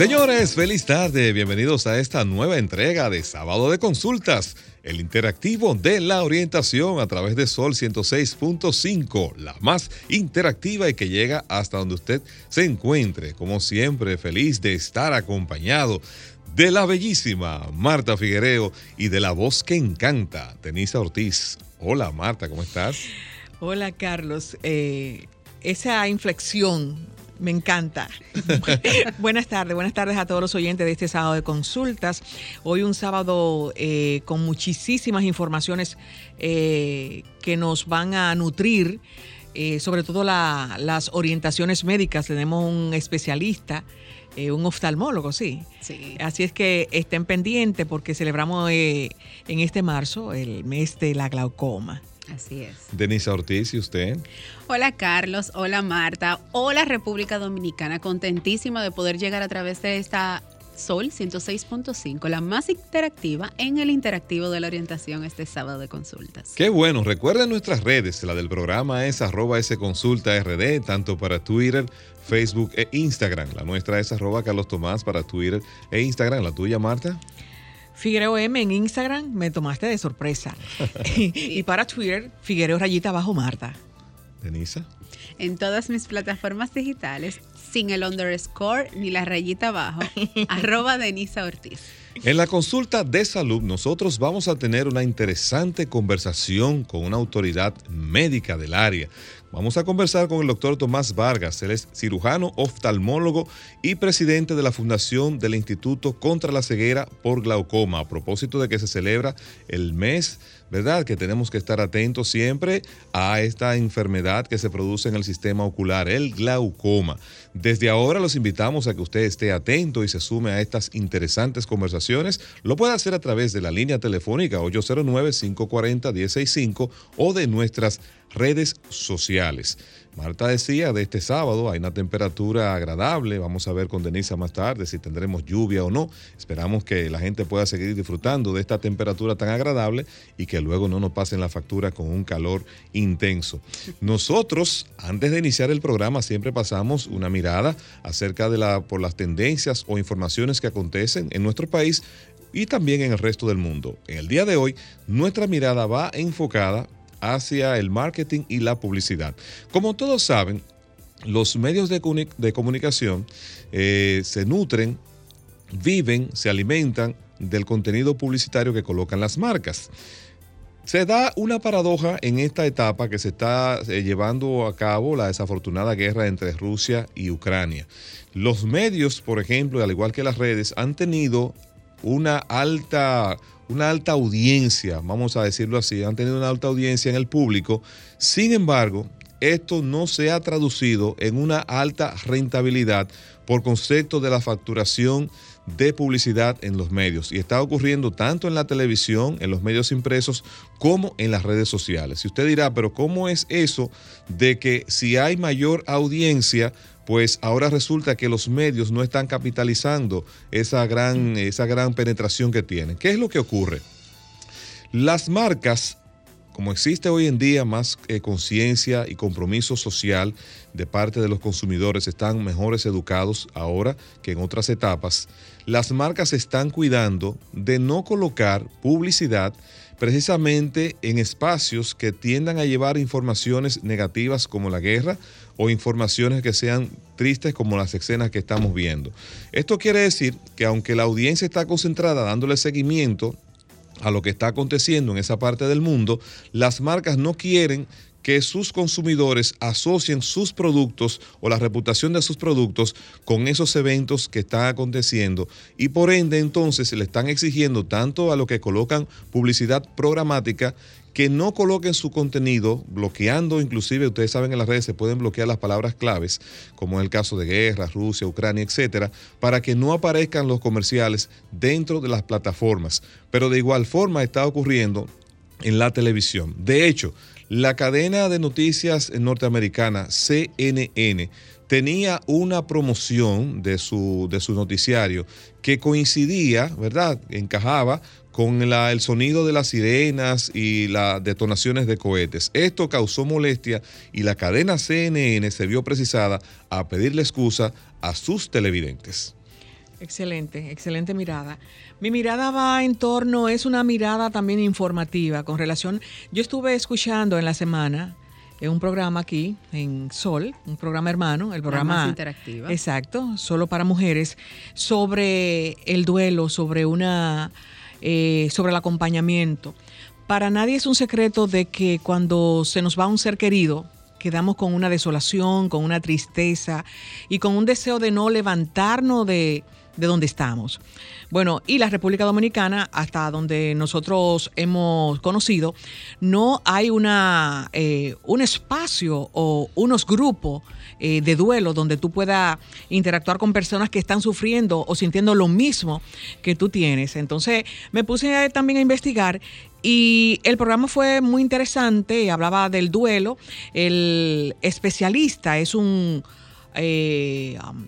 Señores, feliz tarde. Bienvenidos a esta nueva entrega de Sábado de Consultas, el interactivo de la orientación a través de Sol 106.5, la más interactiva y que llega hasta donde usted se encuentre. Como siempre, feliz de estar acompañado de la bellísima Marta Figuereo y de la voz que encanta, Denisa Ortiz. Hola Marta, ¿cómo estás? Hola Carlos. Eh, esa inflexión me encanta. buenas tardes, buenas tardes a todos los oyentes de este sábado de consultas. Hoy un sábado eh, con muchísimas informaciones eh, que nos van a nutrir, eh, sobre todo las orientaciones médicas. Tenemos un especialista. un oftalmólogo, sí. sí. Así es que estén pendientes porque celebramos en este marzo el mes de la glaucoma. Así es. Denisa Ortiz, ¿y usted? Hola Carlos, hola Marta, hola República Dominicana, contentísima de poder llegar a través de esta Sol 106.5, la más interactiva en el interactivo de la orientación este sábado de consultas. Qué bueno, recuerden nuestras redes, la del programa es arroba rd, tanto para Twitter, Facebook e Instagram. La nuestra es arroba Carlos Tomás para Twitter e Instagram. ¿La tuya, Marta? Figuereo M en Instagram me tomaste de sorpresa. y para Twitter, Figuereo Rayita Bajo Marta. Denisa. En todas mis plataformas digitales, sin el underscore ni la rayita abajo, arroba Denisa Ortiz. En la consulta de salud, nosotros vamos a tener una interesante conversación con una autoridad médica del área Vamos a conversar con el doctor Tomás Vargas. Él es cirujano, oftalmólogo y presidente de la Fundación del Instituto contra la Ceguera por Glaucoma, a propósito de que se celebra el mes ¿verdad? Que tenemos que estar atentos siempre a esta enfermedad que se produce en el sistema ocular, el glaucoma. Desde ahora los invitamos a que usted esté atento y se sume a estas interesantes conversaciones. Lo puede hacer a través de la línea telefónica 809-540-165 o de nuestras redes sociales. Marta decía de este sábado hay una temperatura agradable, vamos a ver con Denisa más tarde si tendremos lluvia o no. Esperamos que la gente pueda seguir disfrutando de esta temperatura tan agradable y que luego no nos pasen la factura con un calor intenso. Nosotros, antes de iniciar el programa, siempre pasamos una mirada acerca de la, por las tendencias o informaciones que acontecen en nuestro país y también en el resto del mundo. En el día de hoy, nuestra mirada va enfocada hacia el marketing y la publicidad. Como todos saben, los medios de, comunicación eh, se nutren, viven, se alimentan del contenido publicitario que colocan las marcas. Se da una paradoja en esta etapa que se está eh, llevando a cabo la desafortunada guerra entre Rusia y Ucrania. Los medios, por ejemplo, al igual que las redes, han tenido una alta una alta audiencia, vamos a decirlo así, han tenido una alta audiencia en el público. Sin embargo, esto no se ha traducido en una alta rentabilidad por concepto de la facturación de publicidad en los medios. Y está ocurriendo tanto en la televisión, en los medios impresos, como en las redes sociales. Y usted dirá, pero ¿cómo es eso de que si hay mayor audiencia, pues ahora resulta que los medios no están capitalizando esa gran, esa gran penetración que tienen. ¿Qué es lo que ocurre? Las marcas, como existe hoy en día más eh, conciencia y compromiso social de parte de los consumidores, están mejores educados ahora que en otras etapas, las marcas están cuidando de no colocar publicidad precisamente en espacios que tiendan a llevar informaciones negativas como la guerra o informaciones que sean tristes como las escenas que estamos viendo. Esto quiere decir que aunque la audiencia está concentrada dándole seguimiento a lo que está aconteciendo en esa parte del mundo, las marcas no quieren que sus consumidores asocien sus productos o la reputación de sus productos con esos eventos que están aconteciendo y por ende entonces le están exigiendo tanto a lo que colocan publicidad programática que no coloquen su contenido, bloqueando, inclusive ustedes saben en las redes se pueden bloquear las palabras claves, como en el caso de guerra, Rusia, Ucrania, etcétera, para que no aparezcan los comerciales dentro de las plataformas. Pero de igual forma está ocurriendo en la televisión. De hecho, la cadena de noticias norteamericana CNN tenía una promoción de su, de su noticiario que coincidía, ¿verdad? Encajaba con el sonido de las sirenas y las detonaciones de cohetes. Esto causó molestia y la cadena CNN se vio precisada a pedirle excusa a sus televidentes. Excelente, excelente mirada. Mi mirada va en torno, es una mirada también informativa con relación, yo estuve escuchando en la semana en un programa aquí en Sol, un programa hermano, el programa interactiva. Exacto, solo para mujeres, sobre el duelo, sobre una, eh, sobre el acompañamiento. Para nadie es un secreto de que cuando se nos va un ser querido, quedamos con una desolación, con una tristeza y con un deseo de no levantarnos de, de donde estamos. Bueno, y la República Dominicana, hasta donde nosotros hemos conocido, no hay una, eh, un espacio o unos grupos eh, de duelo donde tú puedas interactuar con personas que están sufriendo o sintiendo lo mismo que tú tienes. Entonces me puse también a investigar y el programa fue muy interesante, hablaba del duelo. El especialista es un, eh, um,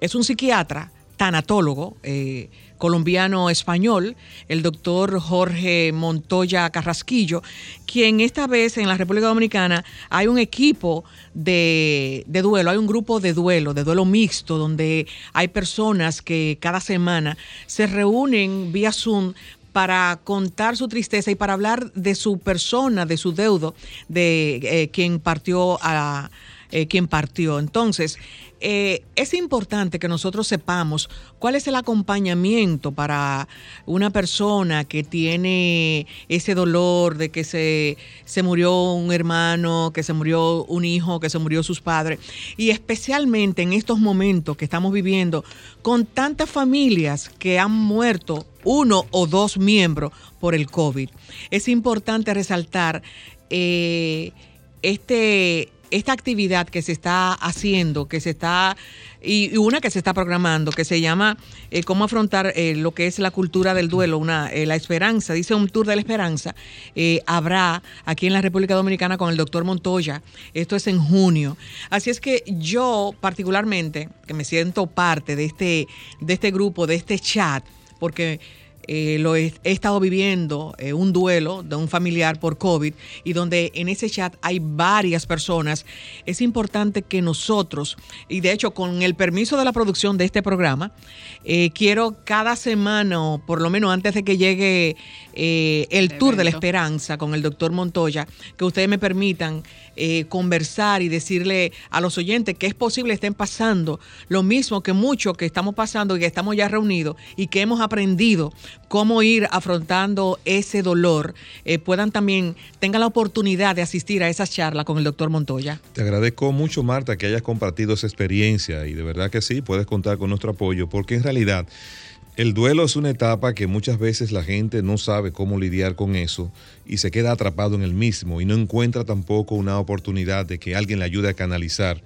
es un psiquiatra tanatólogo eh, colombiano-español, el doctor Jorge Montoya Carrasquillo, quien esta vez en la República Dominicana hay un equipo de, duelo, hay un grupo de duelo, de duelo mixto, donde hay personas que cada semana se reúnen vía Zoom para contar su tristeza y para hablar de su persona, de su deudo, de eh, quien partió a eh, quien partió. Entonces, eh, es importante que nosotros sepamos cuál es el acompañamiento para una persona que tiene ese dolor de que se, se murió un hermano, que se murió un hijo, que se murió sus padres. Y especialmente en estos momentos que estamos viviendo con tantas familias que han muerto uno o dos miembros por el COVID. Es importante resaltar eh, este esta actividad que se está haciendo, que se está, y, una que se está programando, que se llama eh, Cómo afrontar eh, lo que es la cultura del duelo, una, eh, la esperanza, dice un tour de la esperanza, habrá aquí en la República Dominicana con el doctor Montoya. Esto es en junio. Así es que yo particularmente, que me siento parte de este, de este grupo, de este chat, porque eh, lo he, estado viviendo eh, un duelo de un familiar por COVID y donde en ese chat hay varias personas, es importante que nosotros, y de hecho con el permiso de la producción de este programa, eh, quiero cada semana, o por lo menos antes de que llegue el tour de la esperanza con el doctor Montoya, que ustedes me permitan conversar y decirle a los oyentes que es posible estén pasando lo mismo que muchos que estamos pasando y que estamos ya reunidos y que hemos aprendido cómo ir afrontando ese dolor, eh, puedan también, tengan la oportunidad de asistir a esa charla con el doctor Montoya. Te agradezco mucho, Marta, que hayas compartido esa experiencia y de verdad que sí, puedes contar con nuestro apoyo, porque en realidad el duelo es una etapa que muchas veces la gente no sabe cómo lidiar con eso y se queda atrapado en el mismo y no encuentra tampoco una oportunidad de que alguien le ayude a canalizar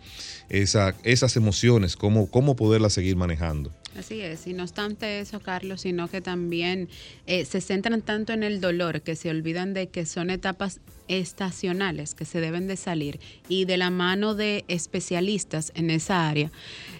esa, esas emociones, cómo, cómo poderlas seguir manejando. Así es, y no obstante eso, Carlos, sino que también eh, se centran tanto en el dolor que se olvidan de que son etapas estacionales que se deben de salir y de la mano de especialistas en esa área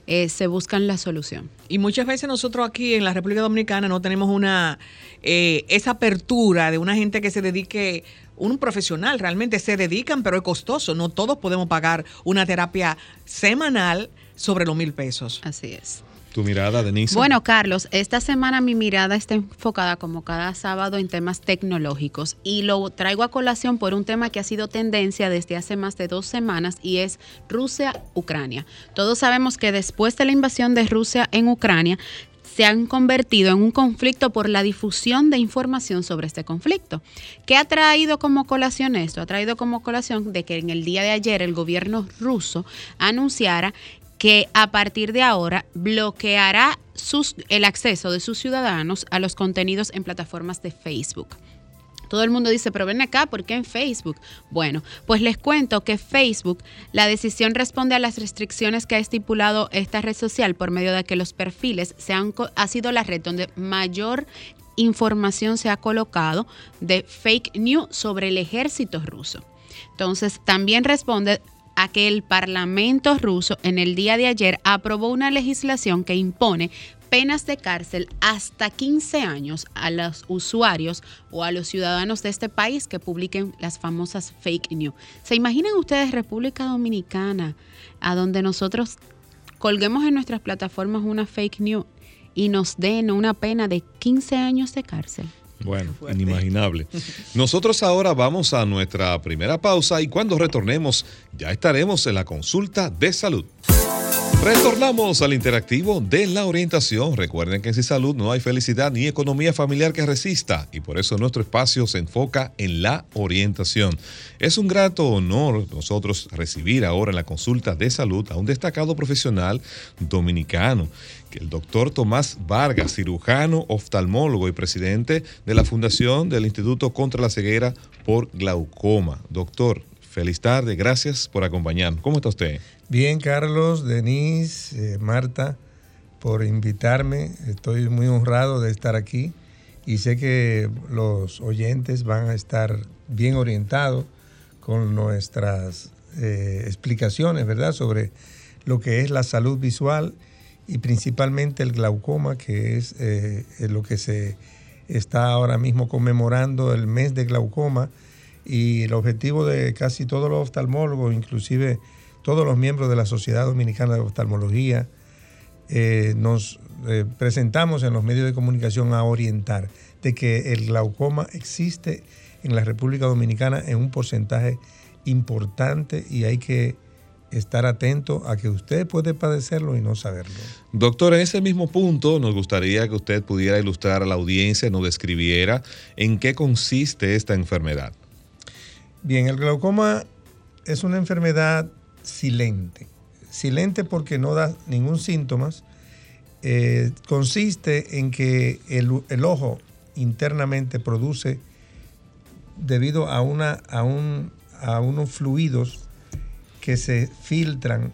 eh, se buscan la solución. Y muchas veces nosotros aquí en la República Dominicana no tenemos una eh, esa apertura de una gente que se dedique un profesional realmente se dedican, pero es costoso. No todos podemos pagar una terapia semanal sobre los mil pesos. Así es. Tu mirada, Denise. Bueno, Carlos, esta semana mi mirada está enfocada como cada sábado en temas tecnológicos y lo traigo a colación por un tema que ha sido tendencia desde hace más de dos semanas y es Rusia-Ucrania. Todos sabemos que después de la invasión de Rusia en Ucrania, se han convertido en un conflicto por la difusión de información sobre este conflicto. ¿Qué ha traído como colación esto? Ha traído como colación de que en el día de ayer el gobierno ruso anunciara que a partir de ahora bloqueará el acceso de sus ciudadanos a los contenidos en plataformas de Facebook. Todo el mundo dice, pero ven acá, ¿por qué en Facebook? Bueno, pues les cuento que Facebook, la decisión responde a las restricciones que ha estipulado esta red social por medio de que los perfiles se han, ha sido la red donde mayor información se ha colocado de fake news sobre el ejército ruso. Entonces, también responde a que el Parlamento ruso en el día de ayer aprobó una legislación que impone penas de cárcel hasta 15 años a los usuarios o a los ciudadanos de este país que publiquen las famosas fake news. ¿Se imaginan ustedes República Dominicana, a donde nosotros colguemos en nuestras plataformas una fake news y nos den una pena de 15 años de cárcel? Bueno, inimaginable. Nosotros ahora vamos a nuestra primera pausa y cuando retornemos ya estaremos en la consulta de salud. Retornamos al interactivo de la orientación. Recuerden que en Salud no hay felicidad ni economía familiar que resista y por eso nuestro espacio se enfoca en la orientación. Es un grato honor nosotros recibir ahora en la consulta de salud a un destacado profesional dominicano, el doctor Tomás Vargas, cirujano, oftalmólogo y presidente de la Fundación del Instituto contra la Ceguera por Glaucoma. Doctor, feliz tarde, gracias por acompañarnos. ¿Cómo está usted? Bien, Carlos, Denise, eh, Marta, por invitarme. Estoy muy honrado de estar aquí y sé que los oyentes van a estar bien orientados con nuestras eh, explicaciones, ¿verdad?, sobre lo que es la salud visual y principalmente el glaucoma, que es eh, lo que se está ahora mismo conmemorando el mes de glaucoma y el objetivo de casi todos los oftalmólogos, inclusive todos los miembros de la Sociedad Dominicana de Oftalmología, eh, nos eh, presentamos en los medios de comunicación a orientar de que el glaucoma existe en la República Dominicana en un porcentaje importante y hay que estar atento a que usted puede padecerlo y no saberlo. Doctor, en ese mismo punto nos gustaría que usted pudiera ilustrar a la audiencia, nos describiera en qué consiste esta enfermedad. Bien, el glaucoma es una enfermedad silente. Silente porque no da ningún síntoma. Eh, consiste en que el, ojo internamente produce, debido a, una, a, un, a unos fluidos que se filtran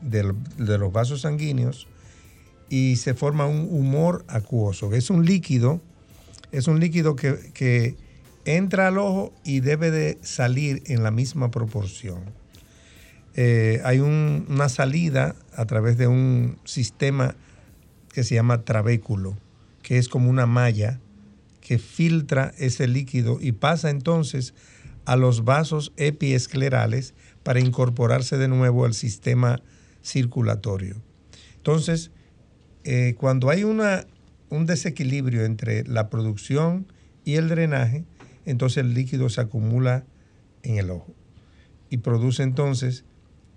de, los vasos sanguíneos y se forma un humor acuoso, que es un líquido, es un líquido que, que entra al ojo y debe de salir en la misma proporción. Eh, hay una salida a través de un sistema que se llama trabéculo, que es como una malla que filtra ese líquido y pasa entonces a los vasos epiesclerales para incorporarse de nuevo al sistema circulatorio. Entonces, eh, cuando hay una, un desequilibrio entre la producción y el drenaje, entonces el líquido se acumula en el ojo y produce entonces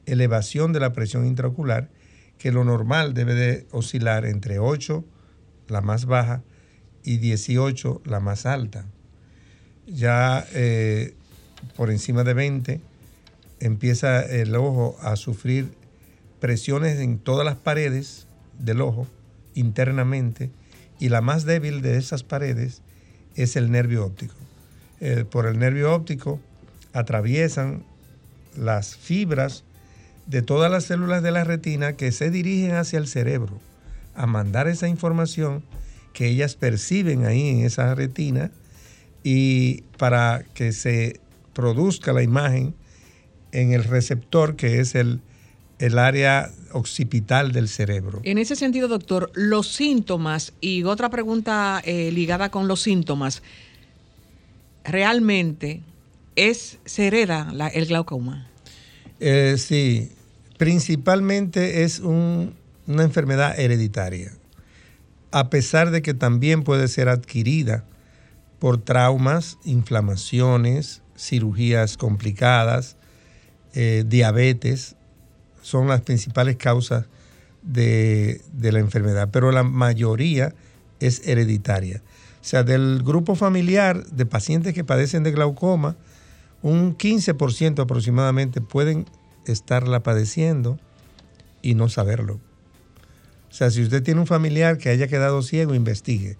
elevación de la presión intraocular, que lo normal debe de oscilar entre 8, la más baja, y 18, la más alta. Ya eh, por encima de 20 empieza el ojo a sufrir presiones en todas las paredes del ojo internamente y la más débil de esas paredes es el nervio óptico. Eh, por el nervio óptico atraviesan las fibras de todas las células de la retina que se dirigen hacia el cerebro a mandar esa información que ellas perciben ahí en esa retina y para que se produzca la imagen en el receptor que es el, el área occipital del cerebro. En ese sentido, doctor, los síntomas y otra pregunta eh, ligada con los síntomas, ¿realmente es, se hereda el glaucoma? Eh, sí, principalmente es una enfermedad hereditaria, a pesar de que también puede ser adquirida por traumas, inflamaciones, cirugías complicadas, eh, diabetes, son las principales causas de, de la enfermedad, pero la mayoría es hereditaria. O sea, del grupo familiar de pacientes que padecen de glaucoma, un 15% aproximadamente pueden estarla padeciendo y no saberlo. O sea, si usted tiene un familiar que haya quedado ciego, investigue.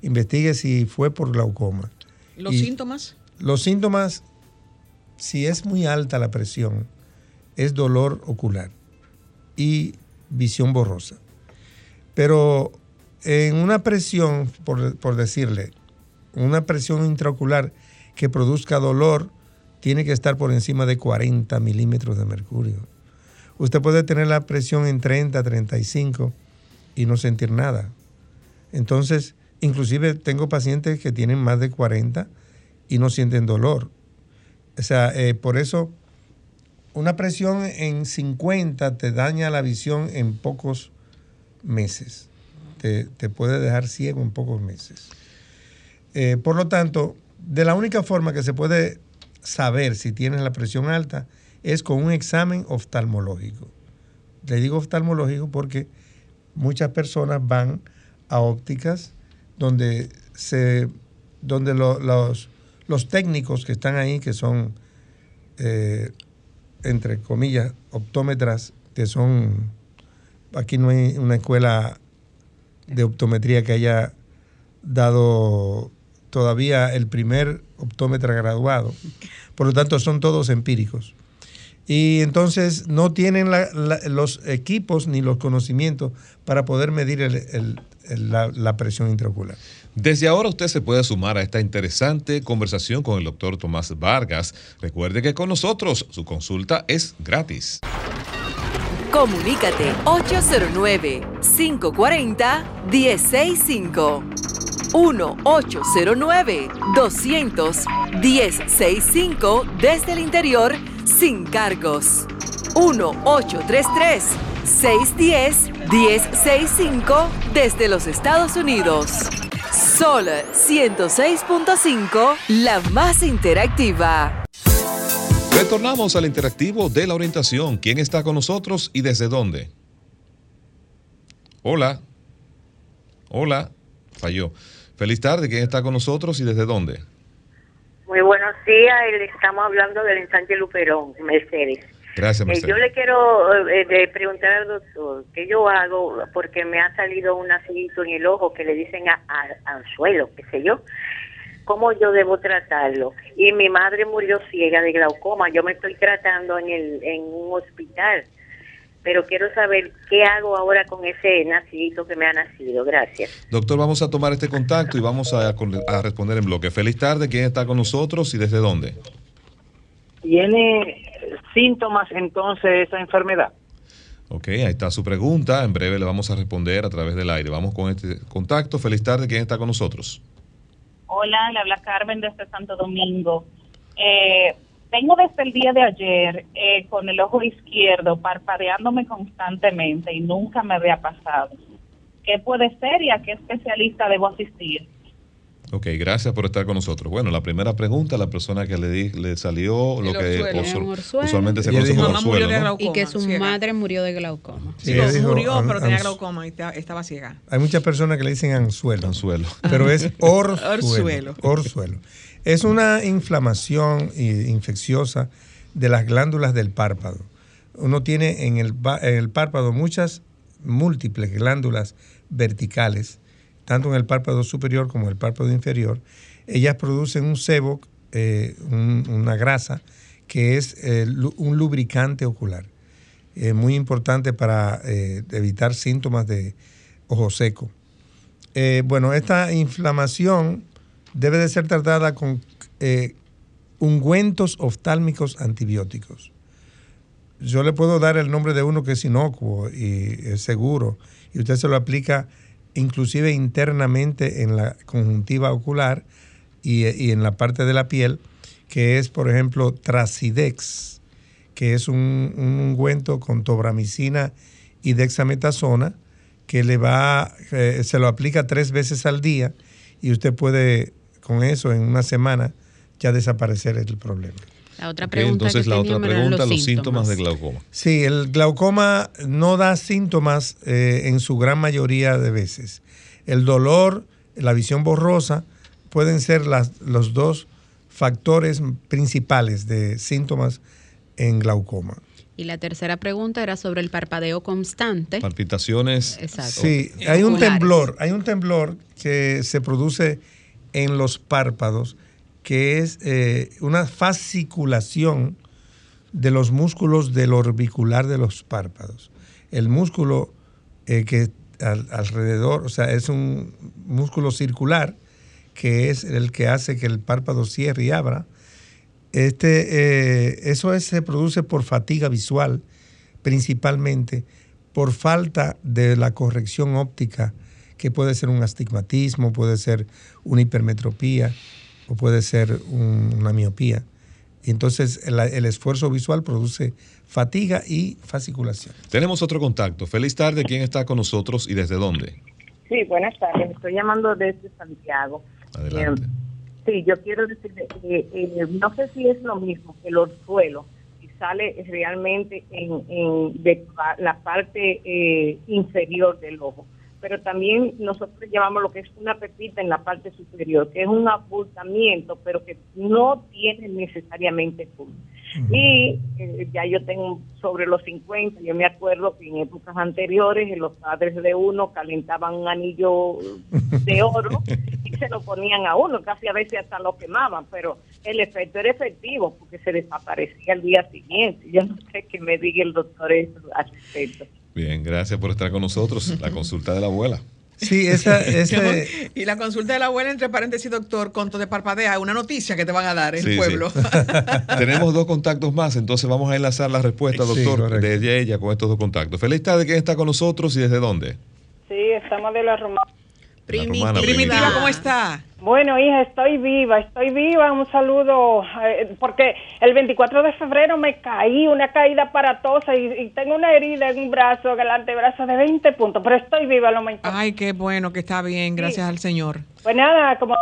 Investigue si fue por glaucoma. ¿Los Y síntomas? Los síntomas, si es muy alta la presión, es dolor ocular y visión borrosa. Pero en una presión, por, decirle, una presión intraocular que produzca dolor, tiene que estar por encima de 40 milímetros de mercurio. Usted puede tener la presión en 30, 35 y no sentir nada. Entonces, inclusive tengo pacientes que tienen más de 40 y no sienten dolor. O sea, eh, por eso una presión en 50 te daña la visión en pocos meses. Te, te puede dejar ciego en pocos meses. Eh, por lo tanto, de la única forma que se puede saber si tienes la presión alta es con un examen oftalmológico. Le digo oftalmológico porque muchas personas van a ópticas donde, se, donde lo- los, los técnicos que están ahí, que son, eh, entre comillas, optómetras, que son, aquí no hay una escuela de optometría que haya dado todavía el primer optómetra graduado. Por lo tanto, son todos empíricos. Y entonces no tienen los equipos ni los conocimientos para poder medir la presión intraocular. Desde ahora usted se puede sumar a esta interesante conversación con el doctor Tomás Vargas. Recuerde que con nosotros su consulta es gratis. Comunícate 809-540-1065. 1-809-200-1065 desde el interior sin cargos. 1-833-610-1065 desde los Estados Unidos. Sol 106.5, la más interactiva. Retornamos al interactivo de la orientación. ¿Quién está con nosotros y desde dónde? Hola. Hola. Falló. Feliz tarde. ¿Quién está con nosotros y desde dónde? Muy buenos días, estamos hablando del ensanche Luperón, Mercedes. Gracias, Eh, yo le quiero eh, de preguntar al doctor qué yo hago porque me ha salido un nacimiento en el ojo que le dicen a, a- anzuelo, qué sé yo. ¿Cómo yo debo tratarlo? Y mi madre murió ciega de glaucoma. Yo me estoy tratando en, el, en un hospital. Pero quiero saber qué hago ahora con ese nacimiento que me ha nacido. Gracias. Doctor, vamos a tomar este contacto y vamos a, a responder en bloque. Feliz tarde. ¿Quién está con nosotros y desde dónde? ¿Tiene síntomas entonces esa enfermedad? Ok, ahí está su pregunta. En breve le vamos a responder a través del aire. Vamos con este contacto. Feliz tarde. ¿Quién está con nosotros? Hola, le habla Carmen desde Santo Domingo. Eh, tengo desde el día de ayer eh, con el ojo izquierdo parpadeándome constantemente y nunca me había pasado. ¿Qué puede ser y a qué especialista debo asistir? Ok, gracias por estar con nosotros. Bueno, la primera pregunta, la persona que le, di- le salió lo El que orzuelo. usu- Un orzuelo. usualmente se conoce como Mamá murió orzuelo, de ¿no? glaucoma. Y que su ciega. madre murió de glaucoma. Sí, Digo, ella dijo murió, an- pero tenía glaucoma y ta- estaba ciega. Hay muchas personas que le dicen anzuelo, Anzuelo. pero es orzuelo. Orzuelo. orzuelo. Es una inflamación i- infecciosa de las glándulas del párpado. Uno tiene en el, en el párpado muchas múltiples glándulas verticales, tanto en el párpado superior como en el párpado inferior. Ellas producen un sebo, eh, un- una grasa, que es eh, un lubricante ocular. Es muy importante para eh, evitar síntomas de ojo seco. Eh, bueno, esta inflamación debe de ser tratada con eh, ungüentos oftálmicos antibióticos. Yo le puedo dar el nombre de uno que es inocuo y es seguro, y usted se lo aplica inclusive internamente en la conjuntiva ocular y, en la parte de la piel, que es, por ejemplo, Tracidex, que es un, un ungüento con tobramicina y dexametasona, que le va, eh, se lo aplica tres veces al día y usted puede con eso en una semana ya desaparecer el problema. La otra entonces que la otra pregunta, los los síntomas de glaucoma. Sí, el glaucoma no da síntomas eh, en su gran mayoría de veces. El dolor, la visión borrosa, pueden ser las- los dos factores principales de síntomas en glaucoma. Y la tercera pregunta era sobre el parpadeo constante. Palpitaciones. Exacto. Sí, hay un temblor, hay un temblor que se produce en los párpados, que es eh, una fasciculación de los músculos del orbicular de los párpados. El músculo eh, que al- alrededor, o sea, es un músculo circular que es el que hace que el párpado cierre y abra. Este, eh, eso es- se produce por fatiga visual, principalmente por falta de la corrección óptica, que puede ser un astigmatismo, puede ser una hipermetropía o puede ser un- una miopía. Y entonces el, el esfuerzo visual produce fatiga y fasciculación. Tenemos otro contacto. Feliz tarde. ¿Quién está con nosotros y desde dónde? Sí, buenas tardes. Estoy llamando desde Santiago. Adelante. Eh, sí, yo quiero decirle, eh, eh, no sé si es lo mismo que el orzuelo, si sale realmente en, en de pa- la parte eh, inferior del ojo, pero también nosotros llamamos lo que es una pepita en la parte superior, que es un abultamiento, pero que no tiene necesariamente punto. Y eh, ya yo tengo sobre los 50, yo me acuerdo que en épocas anteriores eh, los padres de uno calentaban un anillo de oro y se lo ponían a uno, casi a veces hasta lo quemaban, pero el efecto era efectivo porque se desaparecía al día siguiente. Yo no sé qué me diga el doctor eso al respecto. Bien, gracias por estar con nosotros. La consulta de la abuela. Sí, esa, ese, Y la consulta de la abuela, entre paréntesis, doctor, conto de parpadea, una noticia que te van a dar el Sí, sí. pueblo. Tenemos dos contactos más, entonces vamos a enlazar la respuesta, Sí, doctor, correcto. de ella con estos dos contactos. Feliz tarde. ¿Quién está con nosotros y desde dónde? Sí, estamos de la Romana. Romana, Primitiva, ¿cómo está? Bueno, hija, estoy viva, estoy viva. Un saludo, eh, porque el 24 de febrero me caí, una caída aparatosa y, y tengo una herida en un brazo, en el antebrazo de 20 puntos, pero estoy viva, lo más. Ay, qué bueno que está bien, gracias al Señor. Pues nada, como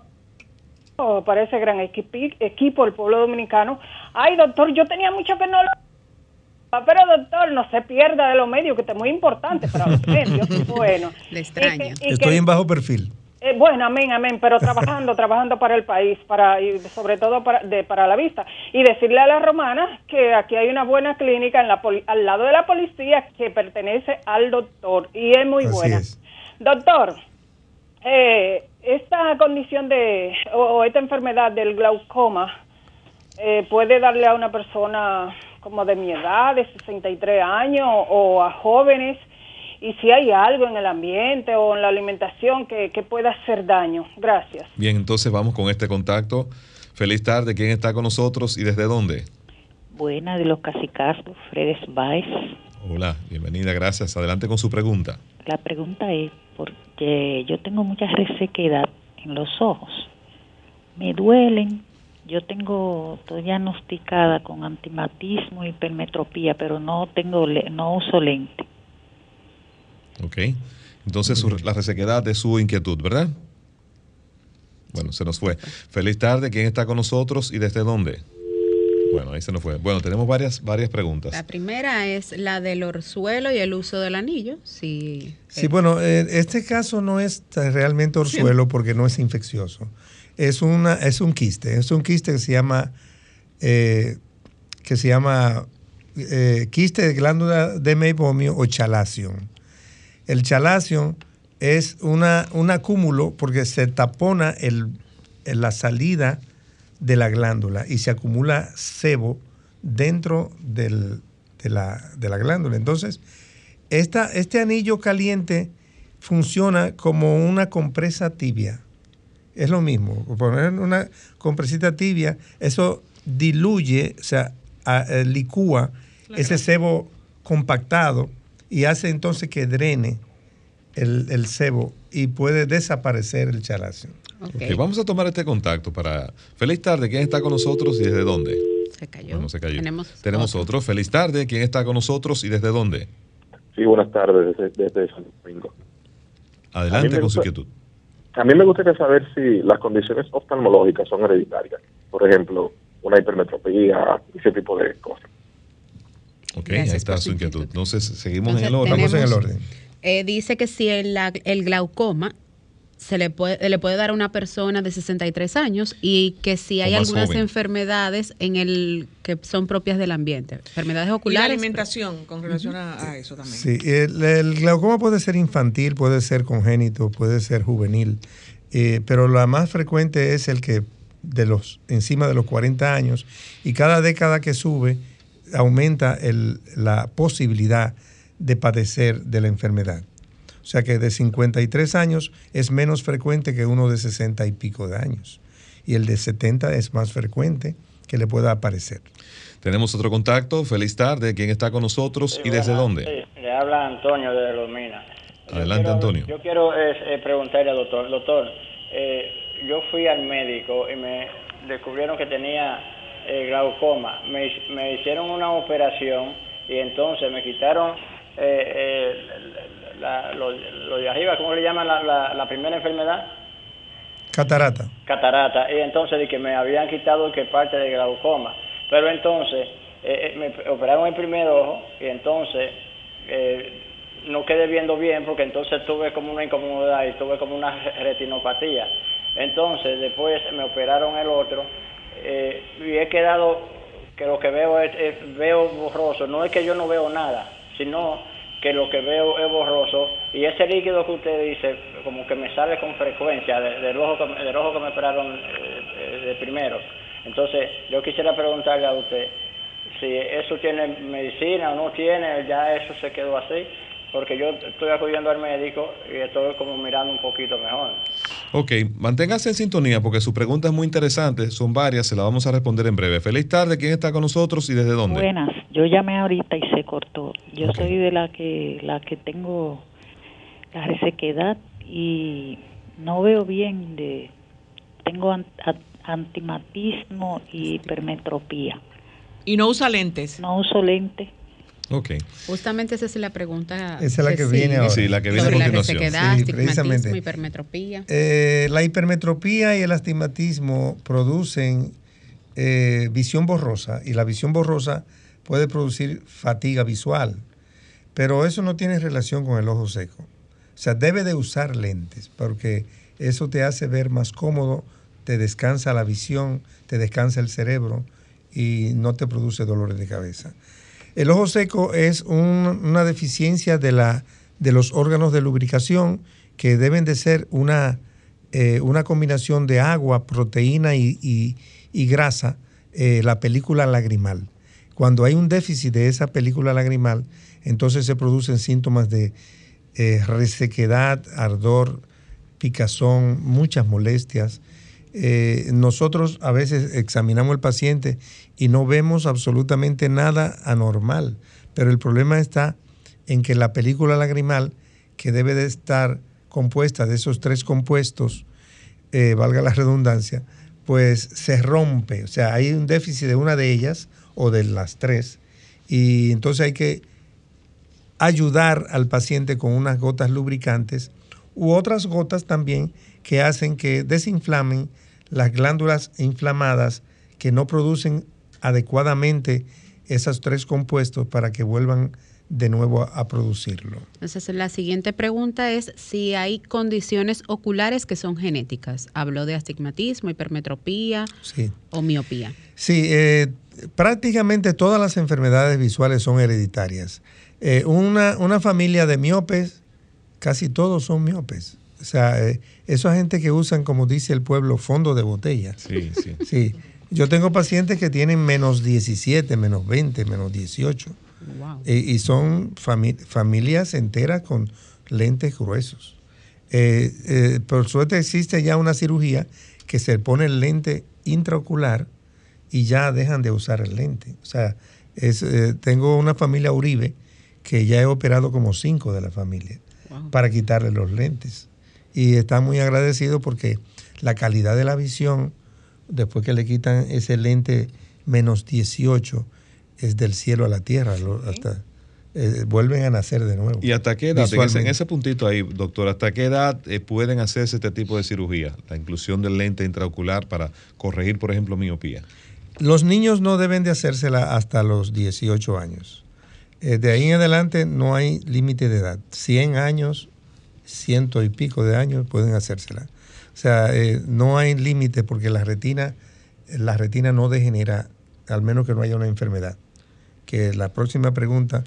oh, para ese gran equipi- equipo, el pueblo dominicano. Ay, doctor, yo tenía mucho que no lo... Pero doctor, no se pierda de los medios, que es muy importante para los medios. Bueno. Le extraño. Y que- y estoy que- en bajo perfil. eh, bueno, amén, amén, pero trabajando, trabajando para el país, para y sobre todo para, de, para la vista. Y decirle a las romanas que aquí hay una buena clínica en la poli- al lado de la policía que pertenece al doctor y es muy Así buena. es. Doctor, eh, esta condición de, o, o esta enfermedad del glaucoma eh, puede darle a una persona como de mi edad, de 63 años, o a jóvenes, y si hay algo en el ambiente o en la alimentación que, que pueda hacer daño. Gracias. Bien, entonces vamos con este contacto. Feliz tarde. ¿Quién está con nosotros y desde dónde? Buena de los casicazos, Fredes Baez. Hola, bienvenida, gracias. Adelante con su pregunta. La pregunta es porque yo tengo mucha resequedad en los ojos. Me duelen. Yo tengo, estoy diagnosticada con antimatismo y hipermetropía, pero no tengo, le- no uso lente. Ok. Entonces su- la resequedad es su inquietud, ¿verdad? Bueno, se nos fue. Feliz tarde. ¿Quién está con nosotros y desde dónde? Bueno, ahí se nos fue. Bueno, tenemos varias, varias preguntas. La primera es la del orzuelo y el uso del anillo. Sí. Sí, bueno, eh, este caso no es realmente orzuelo porque no es infeccioso. Es, una, es un quiste, es un quiste que se llama, eh, que se llama eh, quiste de glándula de meibomio o chalación. El chalación es una, un acúmulo porque se tapona el, la salida de la glándula y se acumula sebo dentro del- de, la, de la glándula. Entonces, esta, este anillo caliente funciona como una compresa tibia. Es lo mismo, poner una compresita tibia, eso diluye, o sea, a- eh, licúa ese sebo compactado y hace entonces que drene el, el sebo y puede desaparecer el chalación. Ok, vamos a tomar este contacto para... Feliz tarde. ¿Quién está con nosotros y desde dónde? Se cayó. Bueno, se cayó. Tenemos, Tenemos otro. Feliz tarde. ¿Quién está con nosotros y desde dónde? Sí, buenas tardes desde, desde San Domingo. Adelante con su inquietud. A mí me gustaría saber si las condiciones oftalmológicas son hereditarias. Por ejemplo, una hipermetropía, ese tipo de cosas. Ok, Gracias ahí está por su inquietud. Entonces, seguimos Entonces, en el orden. tenemos- en el orden. Eh, dice que si el, la- el glaucoma se le puede, le puede dar a una persona de 63 años y que si hay algunas joven. enfermedades en el que son propias del ambiente, enfermedades Y la oculares. alimentación con relación a, a eso también. Sí, el, el glaucoma puede ser infantil, puede ser congénito, puede ser juvenil, eh, pero la más frecuente es el que de los encima de los 40 años y cada década que sube aumenta el- la posibilidad de padecer de la enfermedad. O sea que de 53 años es menos frecuente que uno de 60 y pico de años. Y el de 70 es más frecuente que le pueda aparecer. Tenemos otro contacto. Feliz tarde. ¿Quién está con nosotros y desde dónde? Sí, le habla Antonio de Lomina. Adelante, Quiero- Antonio. Yo quiero eh, eh, preguntarle al doctor, doctor, eh, yo fui al médico y me descubrieron que tenía eh, glaucoma. Me hicieron una operación y entonces me quitaron eh, eh, la- lo, lo de arriba, ¿cómo le llaman la, la- la primera enfermedad? Catarata. catarata y entonces de que me habían quitado que parte del glaucoma pero entonces eh, eh, me operaron el primer ojo y entonces eh, no quedé viendo bien porque entonces tuve como una incomodidad y tuve como una re- retinopatía entonces después me operaron el otro eh, y he quedado que lo que veo es, es- veo borroso no es que yo no veo nada sino que lo que veo es borroso y ese líquido que usted dice como que me sale con frecuencia de- del ojo que, del ojo que me operaron eh, eh, de primero. Entonces yo quisiera preguntarle a usted si eso tiene medicina o no tiene, ya eso se quedó así, porque yo estoy acudiendo al médico y estoy como mirando un poquito mejor. Ok, manténgase en sintonía porque su pregunta es muy interesante. Son varias, se la vamos a responder en breve. Feliz tarde. ¿Quién está con nosotros y desde dónde? Buenas, yo llamé ahorita y se cortó. Yo soy de la que la que tengo la resequedad y no veo bien de tengo an- a- antimatismo y hipermetropía. Y no usa lentes. No uso lente. Ok. Justamente esa es la pregunta. Esa es la que viene ahora. Sí, la que viene a sobre la continuación. resequedad, Sí, astigmatismo, precisamente. hipermetropía. Eh, la hipermetropía y el astigmatismo producen eh, visión borrosa y la visión borrosa puede producir fatiga visual, pero eso no tiene relación con el ojo seco. O sea, debe de usar lentes porque eso te hace ver más cómodo, te descansa la visión, te descansa el cerebro y no te produce dolores de cabeza. El ojo seco es un- una deficiencia de, la, de los órganos de lubricación que deben de ser una, eh, una combinación de agua, proteína y, y- y grasa, eh, la película lagrimal. Cuando hay un déficit de esa película lagrimal, entonces se producen síntomas de eh, resequedad, ardor, picazón, muchas molestias. Eh, nosotros a veces examinamos al paciente y no vemos absolutamente nada anormal, pero el problema está en que la película lagrimal, que debe de estar compuesta de esos tres compuestos, eh, valga la redundancia, pues se rompe, o sea, hay un déficit de una de ellas o de las tres, y entonces hay que ayudar al paciente con unas gotas lubricantes u otras gotas también que hacen que desinflamen las glándulas inflamadas que no producen adecuadamente esos tres compuestos para que vuelvan de nuevo a, producirlo. Entonces, la siguiente pregunta es si hay condiciones oculares que son genéticas. Habló de astigmatismo, hipermetropía Sí. o miopía. Sí, eh, prácticamente todas las enfermedades visuales son hereditarias. Eh, una, una familia de miopes, casi todos son miopes. O sea, eh, esa gente que usan, como dice el pueblo, fondo de botella. Sí, sí. Sí. Yo tengo pacientes que tienen menos 17, menos 20, menos 18. Wow. Eh, y son fami- familias enteras con lentes gruesos. Eh, eh, por suerte existe ya una cirugía que se pone el lente intraocular y ya dejan de usar el lente. O sea, es, eh, tengo una familia Uribe que ya he operado como cinco de la familia para quitarle los lentes. Y está muy agradecido porque la calidad de la visión, después que le quitan ese lente menos 18, es del cielo a la tierra. lo- hasta, eh, vuelven a nacer de nuevo. ¿Y hasta qué edad? En ese puntito ahí, doctor, ¿hasta qué edad eh, pueden hacerse este tipo de cirugía? La inclusión del lente intraocular para corregir, por ejemplo, miopía. Los niños no deben de hacérsela hasta los 18 años. Eh, de ahí en adelante no hay límite de edad. 100 años, ciento y pico de años pueden hacérsela. O sea, eh, no hay límite porque la retina, la retina no degenera, al menos que no haya una enfermedad. Que la próxima pregunta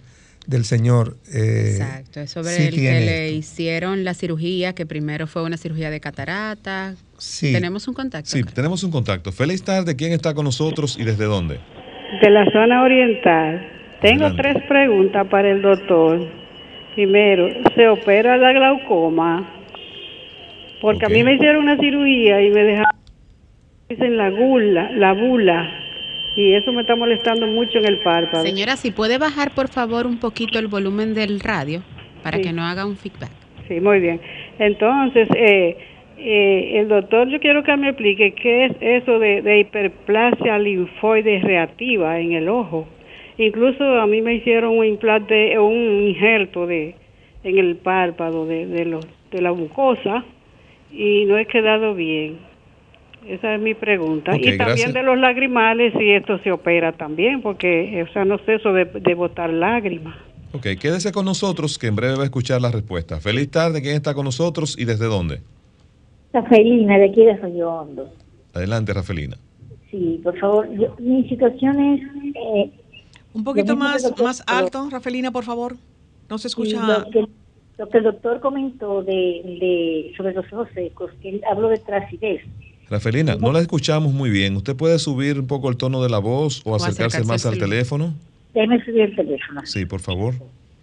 del señor. eh, Exacto, es sobre sí el que le hicieron la cirugía, que primero fue una cirugía de catarata. Sí. Tenemos un contacto. Sí, tenemos un contacto. Feliz tarde. ¿Quién está con nosotros y desde dónde? de la zona oriental. Tengo Adelante. tres preguntas para el doctor. Primero, ¿se opera la glaucoma? Porque a mí me hicieron una cirugía y me dejaron dicen la gula, la bula, y eso me está molestando mucho en el párpado. Señora, si puede bajar por favor un poquito el volumen del radio para Sí. que no haga un feedback. Sí, muy bien. Entonces, eh, eh, el doctor, yo quiero que me explique qué es eso de, de hiperplasia linfoide reactiva en el ojo. Incluso a mí me hicieron un implante, un injerto de en el párpado de, de, los, de la mucosa y no he quedado bien. Esa es mi pregunta. Y también gracias. de los lagrimales, si esto se opera también, porque, o sea, no sé eso de, de botar lágrimas. Ok, quédese con nosotros que en breve va a escuchar la respuesta. Feliz tarde. ¿Quién está con nosotros y desde dónde? Rafaelina, de aquí de Arroyo Hondo. Adelante, Rafelina. Sí, por favor. Yo- mi situación es... eh, Un poquito más, más alto, Rafelina, por favor. No se escucha. Lo que, lo que el doctor comentó de, de sobre los ojos secos, que él habló de tracidez. Rafelina, no la escuchamos muy bien. ¿Usted puede subir un poco el tono de la voz o, acercarse, acercarse más al teléfono? Déjeme subir el teléfono. Sí, por favor.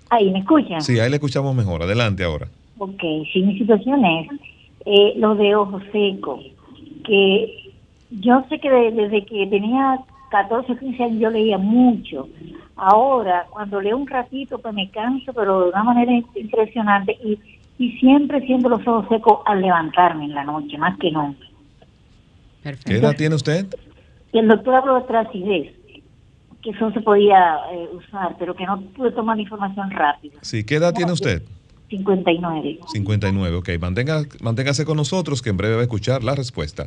Ahí, ¿me escuchan? Sí, ahí le escuchamos mejor. Adelante ahora. Ok, sí, mi situación es eh, lo de ojos secos, que yo sé que de- desde que tenía 14 o 15 años yo leía mucho. Ahora, cuando leo un ratito, pues me canso, pero de una manera impresionante. Y, y siempre siento los ojos secos al levantarme en la noche, más que nunca. ¿Qué edad tiene usted? El doctor habló de tracidez, que eso se podía eh, usar, pero que no pude tomar la información rápido. Sí, ¿qué edad tiene usted? 59. 59, ok. Mantenga, manténgase con nosotros que en breve va a escuchar la respuesta.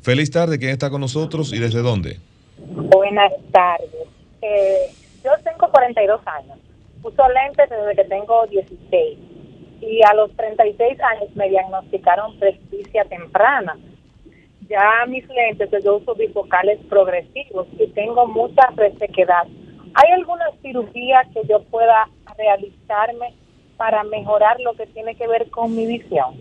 Feliz tarde. ¿Quién está con nosotros y desde dónde? Buenas tardes. Eh, yo tengo 42 años. Uso lentes desde que tengo 16. Y a los 36 años me diagnosticaron presbicia temprana. Ya mis lentes, yo uso bifocales progresivos y tengo mucha resequedad. ¿Hay alguna cirugía que yo pueda realizarme para mejorar lo que tiene que ver con mi visión?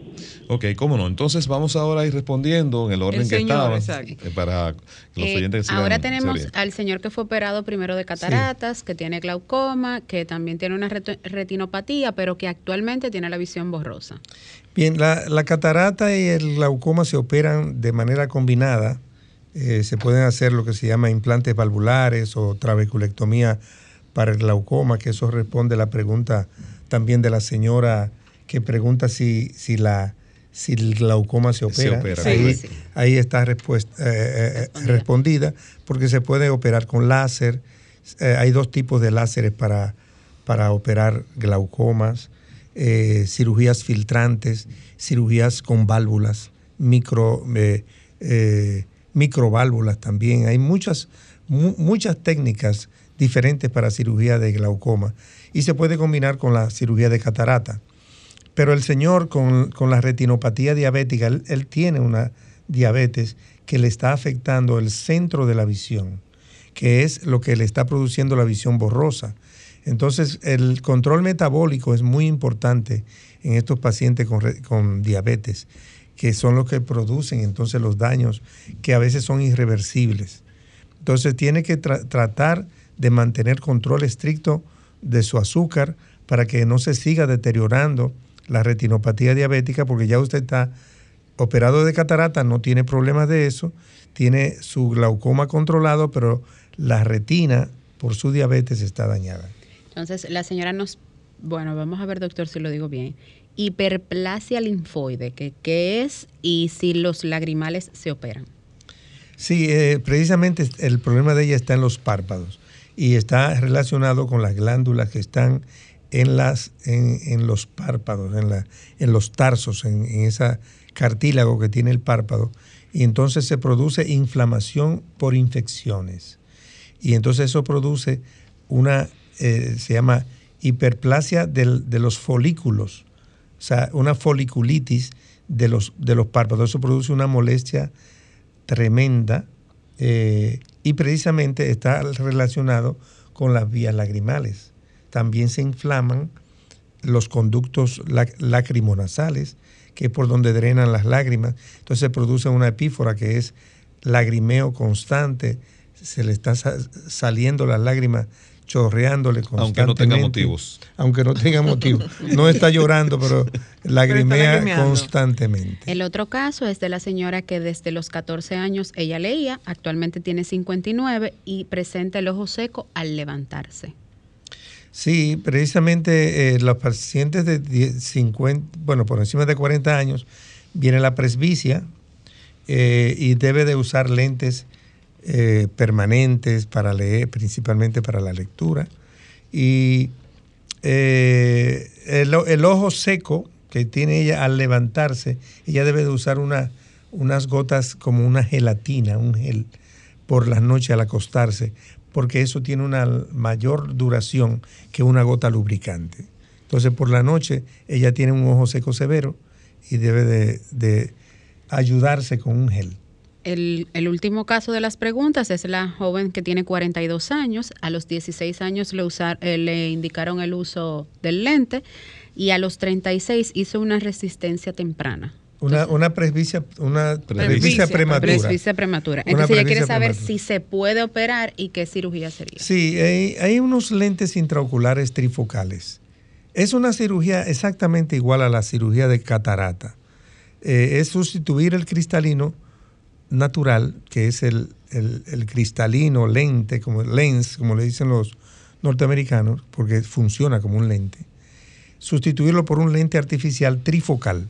Ok, cómo no. Entonces vamos ahora a ir respondiendo en el orden El que estaba. exacto. eh, Para que los Eh, oyentes sigan- ahora tenemos al señor que fue operado primero de cataratas, que tiene glaucoma, que también tiene una retinopatía, pero que actualmente tiene la visión borrosa. Bien, la, la catarata y el glaucoma se operan de manera combinada. Eh, se pueden hacer lo que se llama implantes valvulares o trabeculectomía para el glaucoma, que eso responde a la pregunta también de la señora que pregunta si, si, la, si el glaucoma se Se opera. ahí, ahí está respuesta, eh, eh, respondida, porque se puede operar con láser. Eh, hay dos tipos de láseres para, para operar glaucomas, eh, cirugías filtrantes, cirugías con válvulas, micro, eh, eh, microválvulas también. Hay muchas, mu- muchas técnicas diferentes para cirugía de glaucoma y se puede combinar con la cirugía de catarata. Pero el señor con, con la retinopatía diabética, él, tiene una diabetes que le está afectando el centro de la visión, que es lo que le está produciendo la visión borrosa. Entonces, el control metabólico es muy importante en estos pacientes con, con diabetes, que son los que producen entonces los daños que a veces son irreversibles. Entonces, tiene que tra- tratar de mantener control estricto de su azúcar para que no se siga deteriorando la retinopatía diabética, porque ya usted está operado de catarata, no tiene problemas de eso, tiene su glaucoma controlado, pero la retina por su diabetes está dañada. Entonces, la señora nos, bueno, vamos a ver, doctor, si lo digo bien. Hiperplasia linfoide, que qué es y si los lagrimales se operan. Sí, eh, precisamente el problema de ella está en los párpados y está relacionado con las glándulas que están en, las, en, los párpados, en, la, en los tarsos, en, en esa cartílago que tiene el párpado, y entonces se produce inflamación por infecciones. Y entonces eso produce una, eh, se llama hiperplasia de los folículos, o sea, una foliculitis de los, de los párpados. Eso produce una molestia tremenda eh, y precisamente está relacionado con las vías lagrimales. También se inflaman los conductos lac- lacrimonasales, que es por donde drenan las lágrimas. Entonces se produce una epífora que es lagrimeo constante, se le está sa- saliendo las lágrimas chorreándole constantemente. Aunque no tenga motivos. Aunque no tenga motivo. No está llorando, pero lagrimea constantemente. El otro caso es de la señora que desde los 14 años ella leía, actualmente tiene 59 y presenta el ojo seco al levantarse. Sí, precisamente eh, los pacientes de 10, 50, bueno, por encima de 40 años, viene la presbicia eh, y debe de usar lentes eh, permanentes para leer, principalmente para la lectura. Y eh, el, ojo seco que tiene ella al levantarse, ella debe de usar una, unas gotas como una gelatina, un gel, por las noches al acostarse, porque eso tiene una mayor duración que una gota lubricante. Entonces por la noche ella tiene un ojo seco severo y debe de, de ayudarse con un gel. El, el último caso de las preguntas es la joven que tiene 42 años. A los 16 años le, usar- eh, le indicaron el uso del lente y a los 36 hizo una resistencia temprana. Una, una presbicia, una presbicia prematura. Presbicia prematura. Entonces ella quiere saber prematura. si se puede operar y qué cirugía sería. Sí, hay, hay unos lentes intraoculares trifocales. Es una cirugía exactamente igual a la cirugía de catarata. Eh, es sustituir el cristalino natural, que es el, el- cristalino lente, como lens, como le dicen los norteamericanos, porque funciona como un lente. Sustituirlo por un lente artificial trifocal,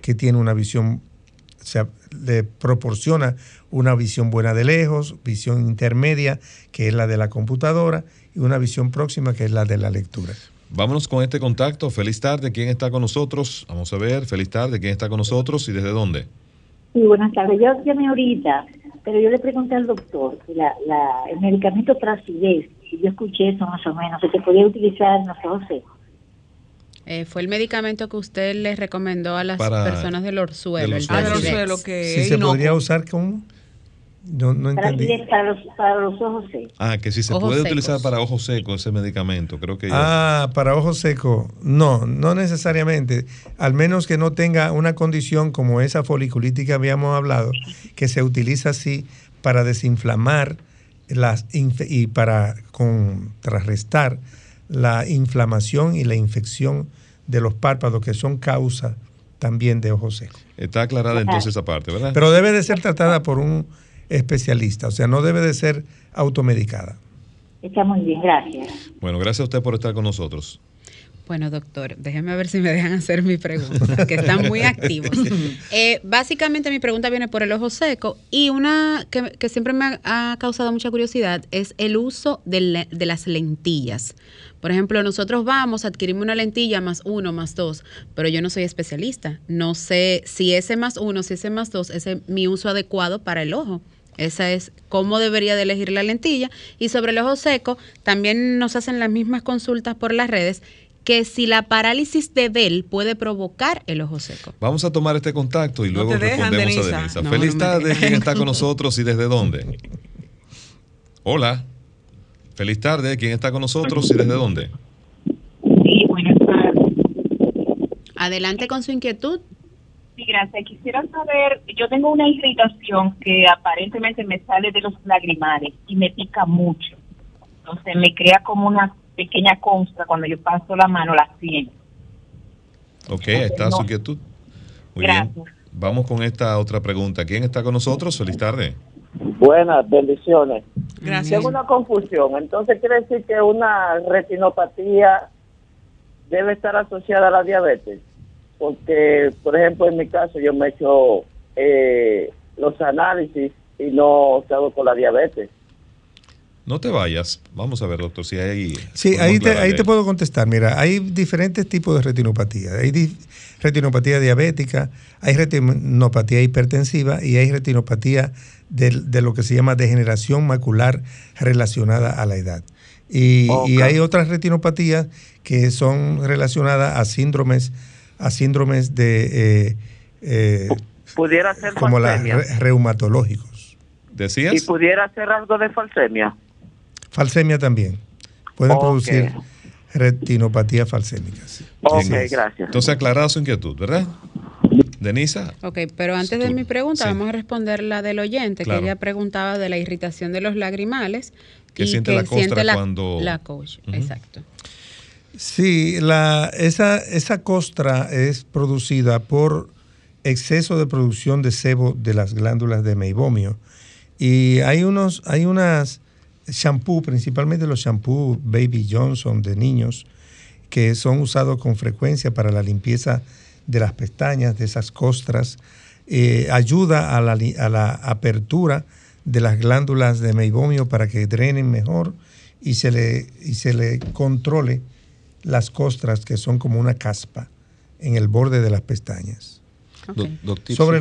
que tiene una visión, o sea, le proporciona una visión buena de lejos, visión intermedia, que es la de la computadora, y una visión próxima, que es la de la lectura. Vámonos con este contacto. Feliz tarde. ¿Quién está con nosotros? Vamos a ver. Feliz tarde. ¿Quién está con nosotros y desde dónde? Sí, buenas tardes. Yo llamé ahorita, pero yo le pregunté al doctor que la, la, el medicamento Tracidez, y yo escuché eso más o menos, que se podía utilizar en los ojos. Eh, fue el medicamento que usted le recomendó a las Para- personas del orzuelo. del el orzuelo. Ah, del orzuelo, que Si es se podría usar como... No, no entendí. Tracidez para los, para los ojos secos. Ah, que si se Ojos puede secos. utilizar para ojos secos ese medicamento. Creo que ya. Ah, para ojos secos. No, no necesariamente. Al menos que no tenga una condición como esa foliculitis que habíamos hablado, que se utiliza así para desinflamar las y para contrarrestar la inflamación y la infección de los párpados, que son causa también de ojos secos. Está aclarada entonces esa parte, ¿verdad? Pero debe de ser tratada por un especialista, o sea, no debe de ser automedicada. Está muy bien, gracias. Bueno, gracias a usted por estar con nosotros. Bueno, doctor, déjeme ver si me dejan hacer mi pregunta, que están muy activos. Eh, básicamente mi pregunta viene por el ojo seco y una que, que siempre me ha, causado mucha curiosidad es el uso de, de las lentillas. Por ejemplo, nosotros vamos, adquirimos una lentilla más uno, más dos, pero yo no soy especialista. No sé si ese más uno, si ese más dos es mi uso adecuado para el ojo. Esa es cómo debería de elegir la lentilla. Y sobre el ojo seco, también nos hacen las mismas consultas por las redes que si la parálisis de Bell puede provocar el ojo seco. Vamos a tomar este contacto y luego dejan, respondemos Denisa. a Denisa. No, Feliz no tarde. ¿Quién está con nosotros y desde dónde? Hola. Feliz tarde. ¿Quién está con nosotros y desde dónde? Sí, buenas tardes. Adelante con su inquietud. Sí, gracias. Quisiera saber, yo tengo una irritación que aparentemente me sale de los lagrimales y me pica mucho. Entonces me crea como una pequeña consta cuando yo paso la mano, la siento. Ok, ahí está su No. inquietud. Muy Gracias. bien. Vamos con esta otra pregunta. ¿Quién está con nosotros? Feliz tarde. Buenas, bendiciones. Gracias. Tengo una confusión. Entonces, quiere decir que una retinopatía debe estar asociada a la diabetes. Porque, por ejemplo, en mi caso, yo me he hecho eh, los análisis y no salgo con la diabetes. No te vayas. Vamos a ver, doctor, si hay. Sí, ahí te, ahí te puedo contestar. Mira, hay diferentes tipos de retinopatía. Hay di- retinopatía diabética, hay retinopatía hipertensiva y hay retinopatía de, de lo que se llama degeneración macular relacionada a la edad. Y, y hay otras retinopatías que son relacionadas a síndromes, a síndromes de eh, eh, Pudiera ser como las re- reumatológicos. ¿Decías? Y pudiera ser algo de falsemia. Falsemia también. Pueden producir retinopatía falsémica. sí. Ok, gracias. Entonces, aclarada su inquietud, ¿verdad? Denisa. Ok, pero antes de mi pregunta, sí. vamos a responder la del oyente, Claro. que ella preguntaba de la irritación de los lagrimales. Que y siente que la costra siente la, cuando- La coach, exacto. Sí, la, esa, esa costra es producida por exceso de producción de sebo de las glándulas de meibomio. Y hay unos, hay unas shampoo, principalmente los shampoo Baby Johnson de niños, que son usados con frecuencia para la limpieza de las pestañas, de esas costras. Eh, ayuda a la, a la apertura de las glándulas de meibomio para que drenen mejor y se le, y se le controle las costras que son como una caspa en el borde de las pestañas. Do- Sobre.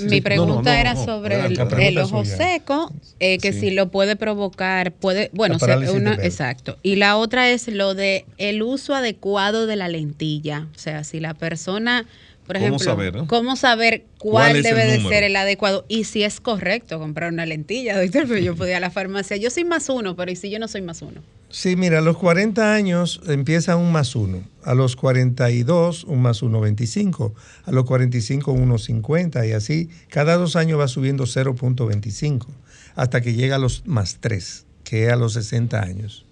Mi pregunta era no, sobre el, ojo suya. seco, eh, que Sí. si lo puede provocar, puede, bueno, una- exacto. Y la otra es lo de el uso adecuado de la lentilla, o sea, si la persona, por ¿Cómo ejemplo, saber, no? cómo saber ¿Cuál debe de ser el adecuado y si es correcto comprar una lentilla, doctor, pero yo podía a la farmacia, yo soy más uno, pero ¿y si yo no soy más uno? Sí, mira, a los 40 años empieza un más uno, a los 42 un más 1,25, a los 45 un 1,50 y así cada dos años va subiendo 0.25 hasta que llega a los más 3, que es a los 60 años.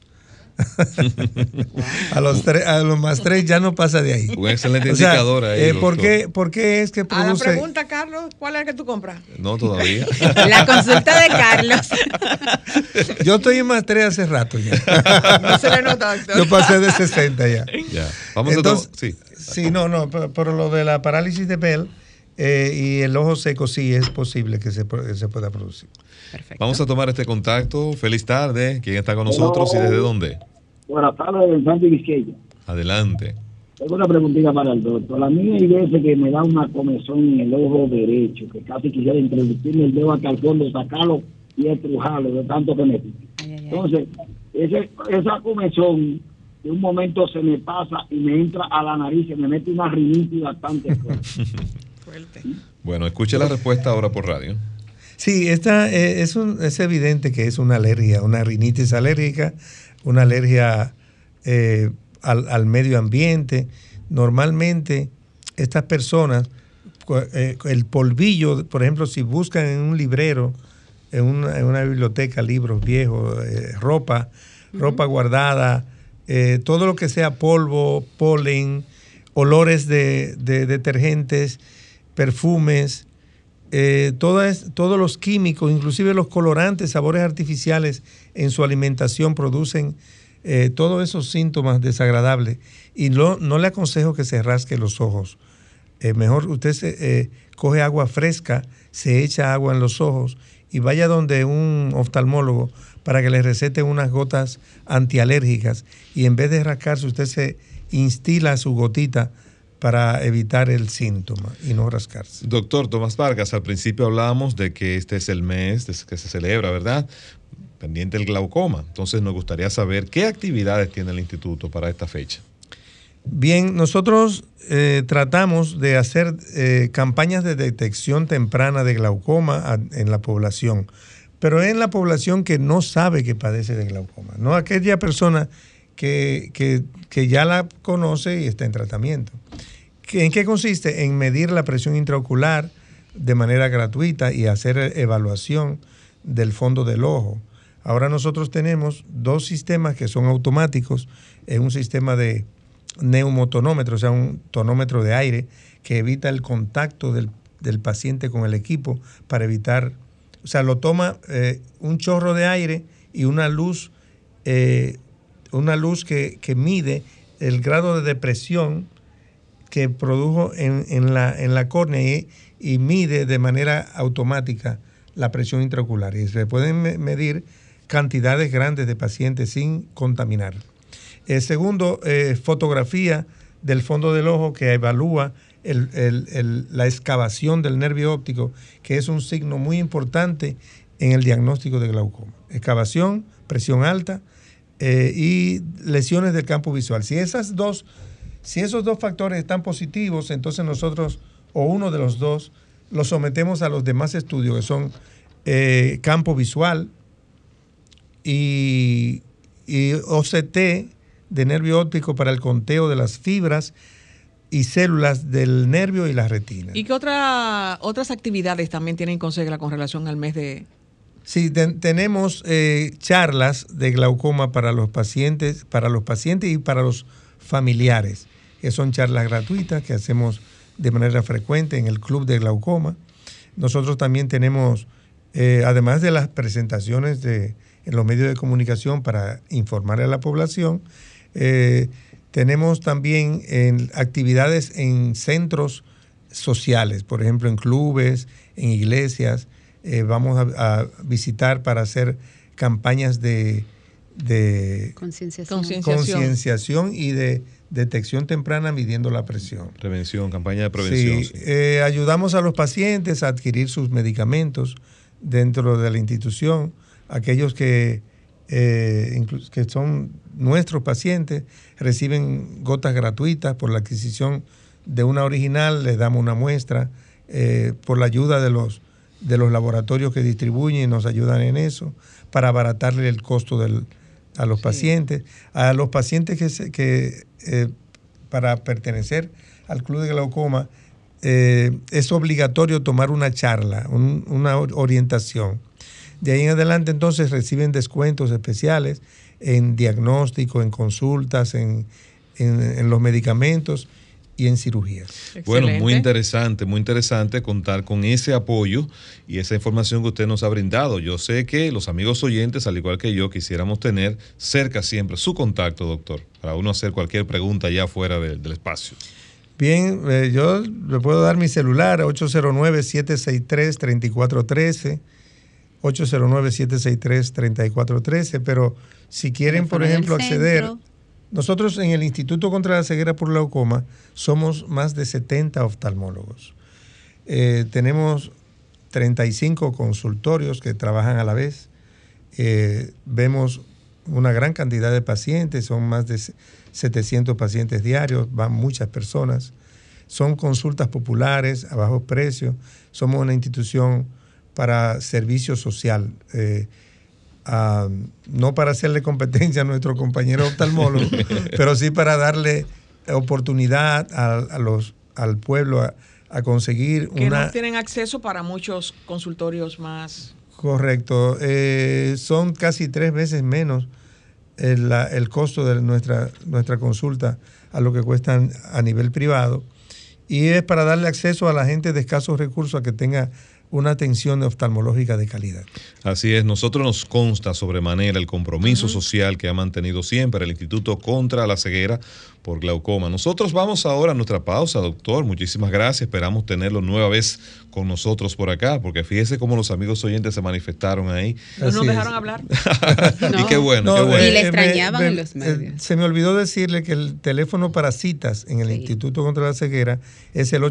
A, los tre- a los más 3 ya no pasa de ahí. Un excelente O sea, indicador ahí. eh, ¿por, qué, por qué es que A la produce... pregunta, Carlos, ¿cuál es el que tú compras? No, todavía. La consulta de Carlos. Yo estoy en más 3 hace rato ya. No se le nota, doctor. Yo pasé de 60 ya. Ya. Vamos Entonces, a sí. Sí, no, no, pero, pero lo de la parálisis de Bell eh, y el ojo seco sí es posible que se, se pueda producir. Vamos a tomar este contacto. Feliz tarde. ¿Quién está con nosotros y desde dónde? Buenas tardes, del Santo Vizquaya. Adelante. Tengo una preguntita para el doctor. A mí hay veces que me da una comezón en el ojo derecho, que casi quisiera introducirme el dedo hasta el fondo, sacarlo y estrujarlo de tanto que me pica. Entonces, ese, esa comezón de un momento se me pasa y me entra a la nariz, se me mete una rinitis bastante fuerte. Bueno, escuche la respuesta ahora por radio. Sí, esta, eh, es, un- es evidente que es una alergia, una rinitis alérgica, una alergia eh, al, al medio ambiente. Normalmente estas personas, eh, el polvillo, por ejemplo, si buscan en un librero, en una, en una biblioteca, libros viejos, ropa, ropa guardada, todo lo que sea polvo, polen, olores de, de detergentes, perfumes, eh, todos los químicos, inclusive los colorantes, sabores artificiales en su alimentación producen eh, todos esos síntomas desagradables. Y no, le aconsejo que se rasque los ojos. Eh, mejor usted se, coge agua fresca, se echa agua en los ojos y vaya donde un oftalmólogo para que le recete unas gotas antialérgicas y en vez de rascarse usted se instila su gotita para evitar el síntoma y no rascarse. Doctor Tomás Vargas, al principio hablábamos de que este es el mes que se celebra, ¿verdad? Pendiente el glaucoma. Entonces nos gustaría saber qué actividades tiene el instituto para esta fecha. Bien, nosotros eh, tratamos de hacer eh, campañas de detección temprana de glaucoma a- en la población, pero en la población que no sabe que padece de glaucoma, no aquella persona que, que- que ya la conoce y está en tratamiento. ¿Qué- ¿En qué consiste? En medir la presión intraocular de manera gratuita y hacer evaluación del fondo del ojo. Ahora nosotros tenemos dos sistemas que son automáticos, es un sistema de neumotonómetro, o sea, un tonómetro de aire que evita el contacto del, del paciente con el equipo para evitar, o sea, lo toma eh, un chorro de aire y una luz, eh, una luz que, que mide el grado de depresión que produjo en, en la, en la córnea y, y mide de manera automática la presión intraocular. Y se pueden me- medir cantidades grandes de pacientes sin contaminar. El segundo, eh, fotografía del fondo del ojo que evalúa el- el- el- la excavación del nervio óptico, que es un signo muy importante en el diagnóstico de glaucoma. Excavación, presión alta eh, y lesiones del campo visual. Si esas dos, si esos dos factores están positivos, entonces nosotros, o uno de los dos, los sometemos a los demás estudios, que son eh, campo visual y, y OCT de nervio óptico para el conteo de las fibras y células del nervio y la retina. ¿Y qué otra, otras actividades también tienen Consegla con relación al mes de... Sí, ten- tenemos eh, charlas de glaucoma para los pacientes, para los pacientes y para los familiares, que son charlas gratuitas que hacemos de manera frecuente en el Club de Glaucoma. Nosotros también tenemos, eh, además de las presentaciones de, en los medios de comunicación para informar a la población, eh, tenemos también en actividades en centros sociales, por ejemplo, en clubes, en iglesias. Eh, vamos a, a visitar para hacer campañas de, de Concienciación. concienciación y de detección temprana midiendo la presión. Prevención, campaña de prevención. Sí, eh, ayudamos a los pacientes a adquirir sus medicamentos dentro de la institución. Aquellos que, eh, que son nuestros pacientes reciben gotas gratuitas por la adquisición de una original, les damos una muestra eh, por la ayuda de los, de los laboratorios que distribuyen y nos ayudan en eso para abaratarle el costo del, a los pacientes. A los pacientes que, se- que eh, para pertenecer al Club de Glaucoma eh, es obligatorio tomar una charla, un- una or- orientación. De ahí en adelante entonces reciben descuentos especiales en diagnóstico, en consultas, en, en- en los medicamentos y en cirugías. Bueno, muy interesante, muy interesante contar con ese apoyo y esa información que usted nos ha brindado. Yo sé que los amigos oyentes, al igual que yo, quisiéramos tener cerca siempre su contacto, doctor, para uno hacer cualquier pregunta ya fuera de- del espacio. Bien, eh, yo le puedo dar mi celular, 809-763-3413, 809-763-3413, pero si quieren, por ejemplo, acceder, centro. Nosotros en el Instituto contra la Ceguera por Glaucoma somos más de 70 oftalmólogos. Eh, tenemos 35 consultorios que trabajan a la vez. Eh, vemos una gran cantidad de pacientes, son más de 700 pacientes diarios, van muchas personas. Son consultas populares a bajo precio. Somos una institución para servicio social, eh, no para hacerle competencia a nuestro compañero oftalmólogo, pero sí para darle oportunidad a, a los, al pueblo a, a conseguir Que una... no tienen acceso para muchos consultorios más. Correcto. Eh, son casi tres veces menos el, la- el costo de nuestra, nuestra consulta a lo que cuestan a nivel privado. Y es para darle acceso a la gente de escasos recursos a que tenga una atención oftalmológica de calidad. Así es, nosotros nos consta sobremanera el compromiso social que ha mantenido siempre el Instituto contra la Ceguera por Glaucoma. Nosotros vamos ahora a nuestra pausa, doctor. Muchísimas gracias. Esperamos tenerlo nueva vez con nosotros por acá, porque fíjese cómo los amigos oyentes se manifestaron ahí. No nos dejaron hablar. y qué bueno, qué No, bueno. Y le eh, extrañaban me- en los eh, medios. se me olvidó decirle que el teléfono para citas en el Instituto contra la Ceguera es el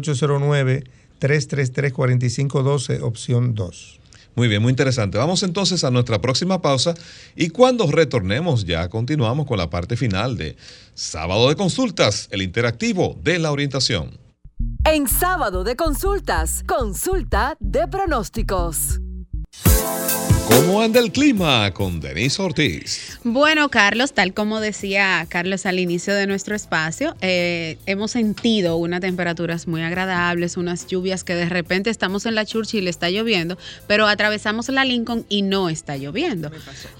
809-333-4512, opción 2. Muy bien, muy interesante. Vamos entonces a nuestra próxima pausa y cuando retornemos ya continuamos con la parte final de Sábado de Consultas, el interactivo de la orientación. En sábado de consultas, consulta de pronósticos. ¿Cómo anda el clima con Denise Ortiz? Bueno, Carlos, tal como decía Carlos al inicio de nuestro espacio, eh, hemos sentido unas temperaturas muy agradables, unas lluvias que de repente estamos en la Churchill y está lloviendo, pero atravesamos la Lincoln y no está lloviendo.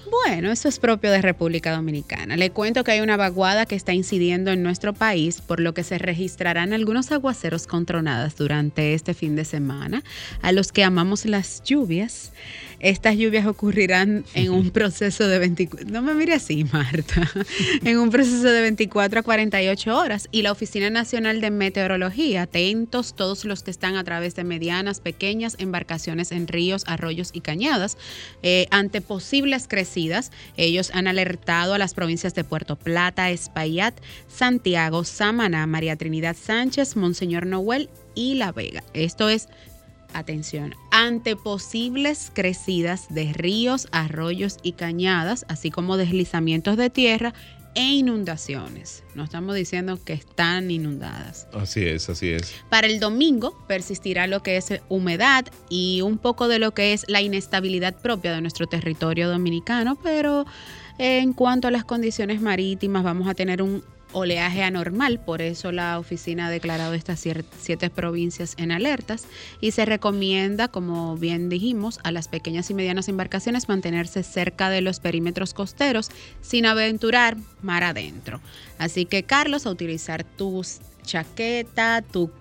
Bueno, eso es propio de República Dominicana. Le cuento que hay una vaguada que está incidiendo en nuestro país, por lo que se registrarán algunos aguaceros con tronadas durante este fin de semana. A los que amamos las lluvias, estas lluvias ocurrirán en un proceso de 24, no me mire así, Marta, en un proceso de 24 a 48 horas. Y la Oficina Nacional de Meteorología, atentos todos los que están a través de medianas, pequeñas embarcaciones en ríos, arroyos y cañadas, eh, ante posibles crecidas. Ellos han alertado a las provincias de Puerto Plata, Espaillat, Santiago, Samaná, María Trinidad Sánchez, Monseñor Noel y La Vega. Esto es atención, ante posibles crecidas de ríos, arroyos y cañadas, así como deslizamientos de tierra e inundaciones. No estamos diciendo que están inundadas. Así es, así es. Para el domingo persistirá lo que es humedad y un poco de lo que es la inestabilidad propia de nuestro territorio dominicano, pero en cuanto a las condiciones marítimas vamos a tener un oleaje anormal, por eso la oficina ha declarado estas siete provincias en alertas y se recomienda, como bien dijimos, a las pequeñas y medianas embarcaciones mantenerse cerca de los perímetros costeros sin aventurar mar adentro. Así que Carlos, a utilizar tu chaqueta, tu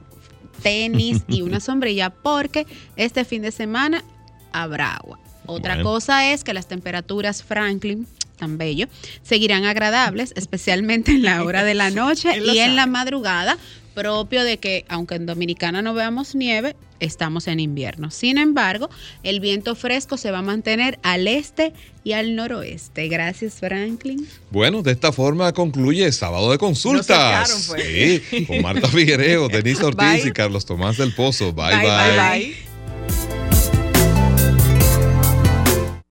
tenis y una sombrilla porque este fin de semana habrá agua. Otra cosa es que las temperaturas Franklin tan bello, seguirán agradables, especialmente en la hora de la noche y en la madrugada, propio de que, aunque en Dominicana no veamos nieve, estamos en invierno. Sin embargo, el viento fresco se va a mantener al este y al noroeste. Gracias, Franklin. Bueno, de esta forma concluye Sábado de Consultas. pues. Sí, con Marta Figuereo, Denise Ortiz y Carlos Tomás del Pozo. bye. bye. bye.